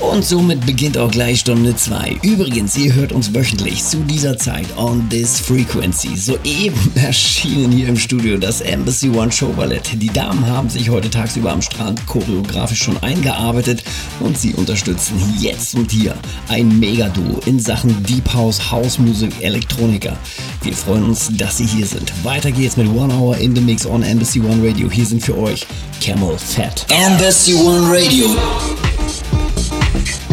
Und somit beginnt auch gleich Stunde 2. Übrigens, ihr hört uns wöchentlich zu dieser Zeit on this frequency. Soeben erschienen hier im Studio das Embassy One Show Ballett. Die Damen haben sich heute tagsüber am Strand choreografisch schon eingearbeitet und sie unterstützen jetzt und hier ein Megaduo in Sachen Deep House, House Music, Elektroniker. Wir freuen uns, dass Sie hier sind. Weiter geht's mit One Hour in the Mix on Embassy One Radio. Hier sind für euch Camel Fat. Embassy One Radio. Peace.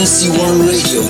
Embassy One Radio.